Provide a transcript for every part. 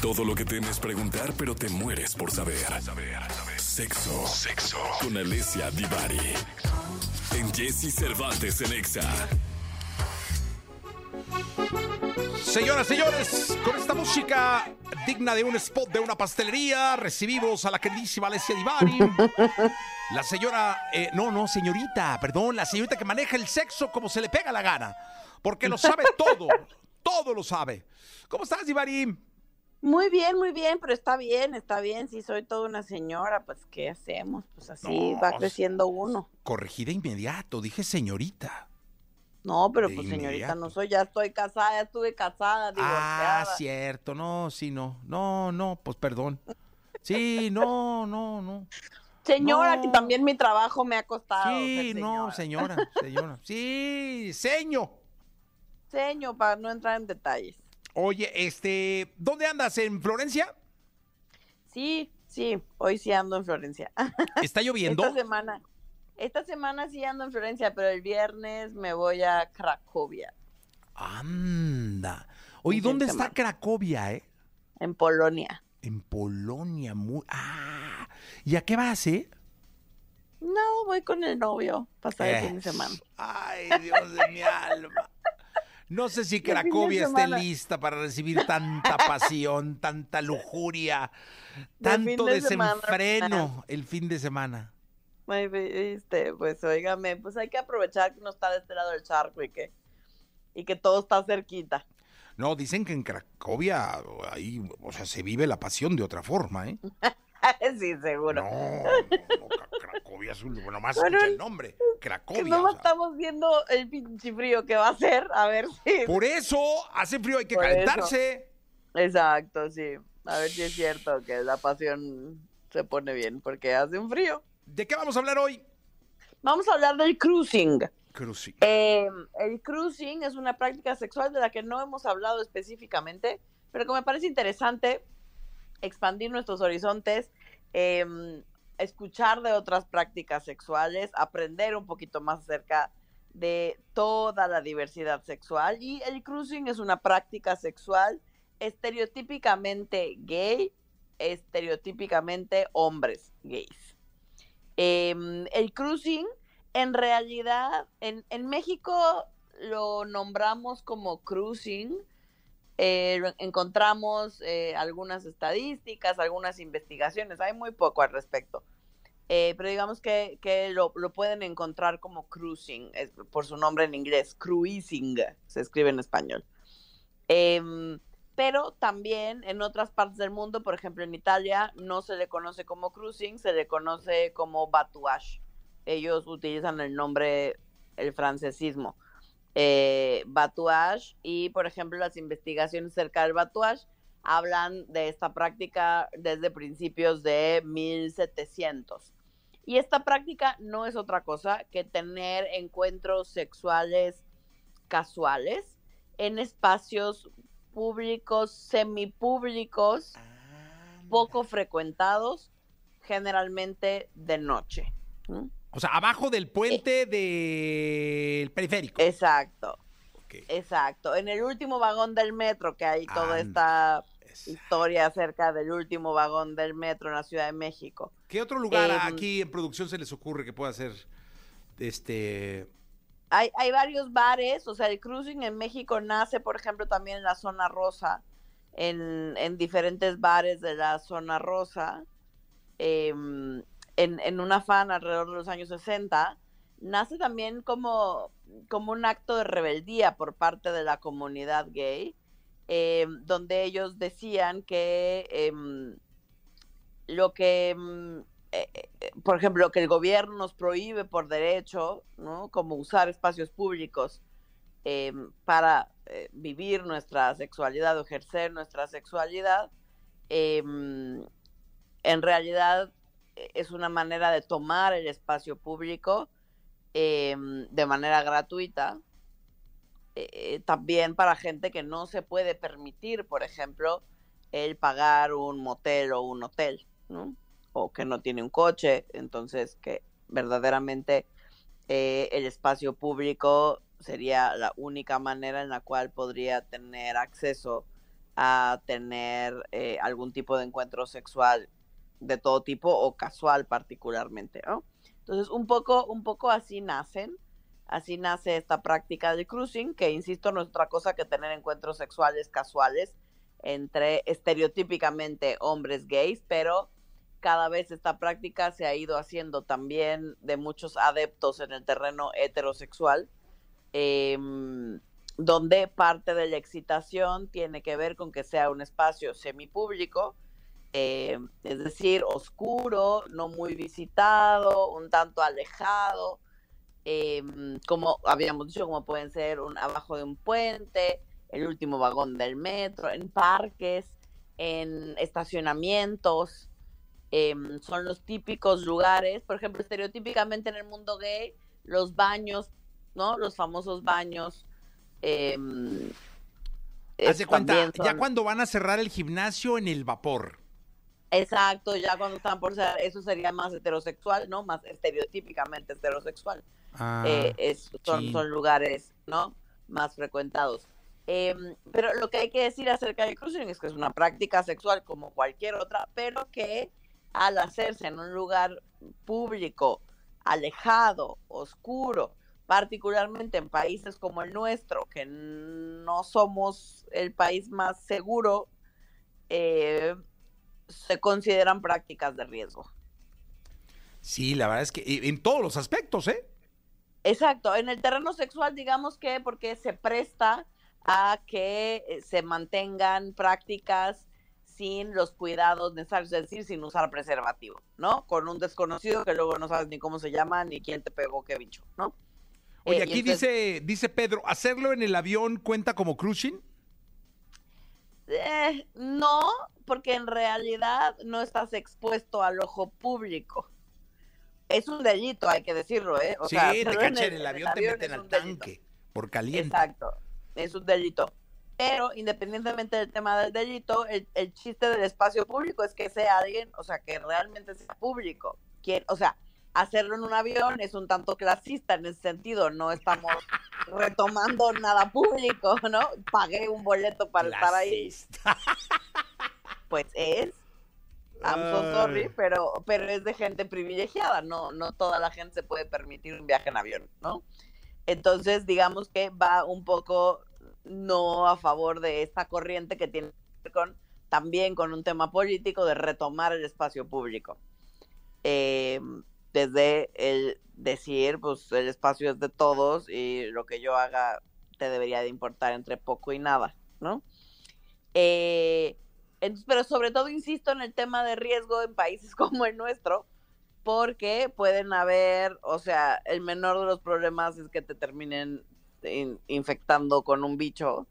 Todo lo que temes preguntar, pero te mueres por saber. Sexo. Sexo. Con Alessia Divari. En Jesse Cervantes en Exa. Señoras, señores, con esta música digna de un spot de una pastelería, recibimos a la queridísima Alessia Divari. La señora, eh, no, no, señorita, perdón, la señorita que maneja el sexo como se le pega la gana, porque lo sabe todo, todo lo sabe. ¿Cómo estás, Divari? Muy bien, muy bien, pero está bien, está bien. Si soy toda una señora, pues ¿qué hacemos? Pues así No, va creciendo uno. Corregí de inmediato, dije señorita. No, pero De pues señorita no soy, ya estoy casada, ya estuve casada, Ah, divorciada. cierto, no, sí, no, no, no, pues perdón. Sí, no, no, no. Señora, No. que también mi trabajo me ha costado. Sí, no, señora. señora. Sí, seño. Señor, para no entrar en detalles. Oye, este, ¿dónde andas? ¿En Florencia? Sí, sí, hoy sí ando en Florencia. ¿Está lloviendo? Esta semana, esta semana sí ando en Florencia, pero el viernes me voy a Cracovia, Anda. Oye, ¿dónde de está. Cracovia, eh? en Polonia. En Polonia, muy... Ah, ¿y a qué vas, eh? No, voy con el novio, pasar el fin de Eso. semana. Ay, Dios de mi alma. No sé si Cracovia esté lista para recibir tanta pasión, tanta lujuria, tanto semana. desenfreno el fin de semana. Viste, pues óigame, pues hay que aprovechar que no está de este lado del charco y que, y que todo está cerquita. No, dicen que en Cracovia ahí, o sea, se vive la pasión de otra forma, ¿eh? sí, seguro. No, no, Cracovia es un nomás Bueno, escucha el nombre, que Cracovia. no o sea. estamos viendo el pinche frío que va a hacer, a ver si... Por eso hace frío, hay que Por calentarse. Exacto, sí. A ver si es cierto que la pasión se pone bien, porque hace un frío. ¿De qué vamos a hablar hoy? Vamos a hablar del cruising. Cruci. Eh, el cruising es una práctica sexual de la que no hemos hablado específicamente, pero que me parece interesante expandir nuestros horizontes, eh, escuchar de otras prácticas sexuales, aprender un poquito más acerca de toda la diversidad sexual. Y el cruising es una práctica sexual estereotípicamente gay, estereotípicamente hombres gays. Eh, el cruising en realidad, en, México lo nombramos como cruising. eh, encontramos eh, algunas estadísticas, algunas investigaciones, hay muy poco al respecto. Eh, pero digamos que, que lo, pueden encontrar como cruising, es por su nombre en inglés, cruising, se escribe en español. Em, pero también en otras partes del mundo, por ejemplo en Italia, no se le conoce como cruising, se le conoce como batouage ellos utilizan el nombre, el francesismo, eh, batouage, y por ejemplo las investigaciones cerca del batouage hablan de esta práctica desde principios de 1700. Y esta práctica no es otra cosa que tener encuentros sexuales casuales en espacios públicos, semipúblicos, poco frecuentados, generalmente de noche. ¿Mm? O sea, abajo del Eh. puente del periférico. Exacto, exacto. En el último vagón del metro, que hay toda Anda. esta historia acerca del último vagón del metro en la Ciudad de México. ¿Qué otro lugar Em, aquí en producción se les ocurre que pueda ser este Hay, hay varios bares, o sea, el cruising en México nace, por ejemplo, también en la zona rosa, en, en diferentes bares de la zona rosa, em, en, en un afán alrededor de los años 60, nace también como, como un acto de rebeldía por parte de la comunidad gay, em, donde ellos decían que em, lo que em, eh, eh, por ejemplo, que el gobierno nos prohíbe por derecho, ¿no? Como usar espacios públicos eh, para eh, vivir nuestra sexualidad o ejercer nuestra sexualidad, eh, en realidad eh, es una manera de tomar el espacio público eh, de manera gratuita, eh, también para gente que no se puede permitir, por ejemplo, el pagar un motel o un hotel, ¿no? o que no tiene un coche, entonces que verdaderamente eh, el espacio público sería la única manera en la cual podría tener acceso a tener eh, algún tipo de encuentro sexual de todo tipo o casual particularmente, ¿no? Entonces, un poco, un poco así nacen, así nace esta práctica de cruising, que insisto, no es otra cosa que tener encuentros sexuales casuales entre estereotípicamente hombres gays, pero cada vez esta práctica se ha ido haciendo también de muchos adeptos en el terreno heterosexual, em, donde parte de la excitación tiene que ver con que sea un espacio semipúblico, eh, es decir, oscuro, no muy visitado, un tanto alejado, em, como habíamos dicho, como pueden ser un, abajo de un puente, el último vagón del metro, en parques, en estacionamientos, em, son los típicos lugares, por ejemplo, estereotípicamente en el mundo gay, los baños, ¿no? Los famosos baños. Eh, Hace cuenta, ya cuando van a cerrar el gimnasio en el vapor. Exacto, ya cuando están por cerrar, eso sería más heterosexual, ¿no? Más estereotípicamente heterosexual. Ah, eh, son, son lugares, ¿no? Más frecuentados. Em, pero lo que hay que decir acerca del cruising es que es una práctica sexual como cualquier otra, pero que al hacerse en un lugar público, alejado, oscuro, particularmente en países como el nuestro, que no somos el país más seguro, eh, se consideran prácticas de riesgo. Sí, la verdad es que en todos los aspectos, ¿eh? Exacto, en el terreno sexual digamos que porque se presta a que eh, se mantengan prácticas sin los cuidados necesarios, es decir, sin usar preservativo, ¿no? Con un desconocido que luego no sabes ni cómo se llama ni quién te pegó qué bicho, ¿no? Oye, eh, aquí dice, dice Pedro, ¿hacerlo en el avión cuenta como cruising? Eh, no, porque en realidad no estás expuesto al ojo público. Es un delito, hay que decirlo, ¿eh? sí, te cachan en el, avión, te meten al tanque por caliente. Exacto es un delito. Pero independientemente del tema del delito, el, chiste del espacio público es que sea alguien, o sea, que realmente sea público. Quien, o sea, hacerlo en un avión es un tanto clasista en ese sentido, no estamos retomando nada público, ¿no? Pagué un boleto para estar ahí. Pues es. I'm so sorry, pero, pero es de gente privilegiada, no, no toda la gente se puede permitir un viaje en avión, ¿no? Entonces, digamos que va un poco no a favor de esta corriente que tiene que ver con también con un tema político de retomar el espacio público. Eh, desde el decir, pues el espacio es de todos y lo que yo haga te debería de importar entre poco y nada, ¿no? Eh, pero sobre todo insisto en el tema de riesgo en países como el nuestro, porque pueden haber, o sea, el menor de los problemas es que te terminen infectando con un bicho.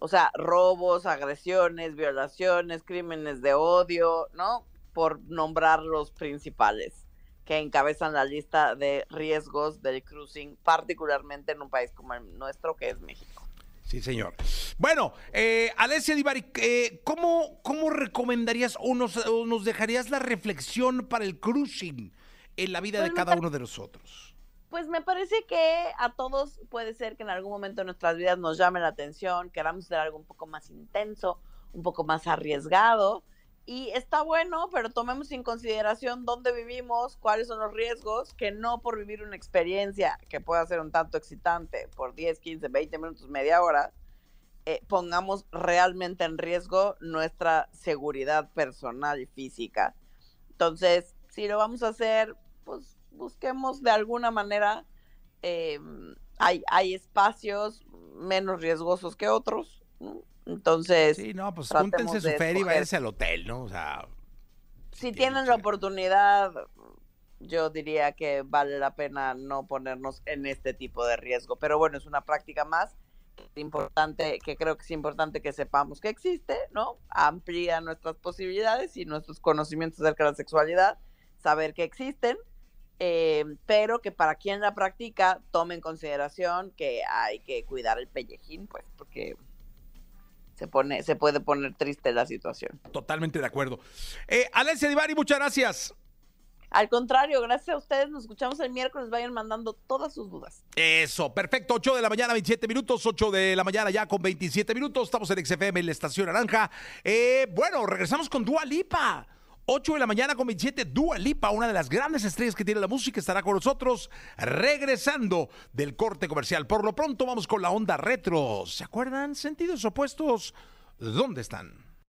O sea, robos, agresiones, violaciones, crímenes de odio, ¿no? Por nombrar los principales que encabezan la lista de riesgos del cruising, particularmente en un país como el nuestro, que es México. Sí, señor. Bueno, eh, Alessia Divari, eh, ¿cómo, ¿cómo recomendarías o nos, nos, dejarías la reflexión para el cruising en la vida de cada uno de nosotros? Pues me parece que a todos puede ser que en algún momento de nuestras vidas nos llame la atención, queramos hacer algo un poco más intenso, un poco más arriesgado. Y está bueno, pero tomemos en consideración dónde vivimos, cuáles son los riesgos, que no por vivir una experiencia que pueda ser un tanto excitante por 10, 15, 20 minutos, media hora, eh, pongamos realmente en riesgo nuestra seguridad personal y física. Entonces, si lo vamos a hacer, pues busquemos de alguna manera, eh, hay, hay espacios menos riesgosos que otros, Entonces. Sí, no, pues júntense su feria y váyanse al hotel, ¿no? O sea. Si, tienen la oportunidad, yo diría que vale la pena no ponernos en este tipo de riesgo. Pero bueno, es una práctica más importante, que creo que es importante que sepamos que existe, ¿no? Amplía nuestras posibilidades y nuestros conocimientos acerca de la sexualidad, saber que existen eh, pero que para quien la practica tome en consideración que hay que cuidar el pellejín, pues, porque se pone, se puede poner triste la situación. Totalmente de acuerdo. Eh, Alessia Divari, muchas gracias. Al contrario, gracias a ustedes, nos escuchamos el miércoles, vayan mandando todas sus dudas. Eso, perfecto, 8 de la mañana, 27 minutos, 8 de la mañana ya con 27 minutos, estamos en XFM en la Estación Naranja. Eh, bueno, regresamos con Dua Lipa. 8 de la mañana con 27, Dua Lipa, una de las grandes estrellas que tiene la música, estará con nosotros regresando del corte comercial. Por lo pronto vamos con la onda retro. ¿Se acuerdan? Sentidos opuestos, ¿dónde están?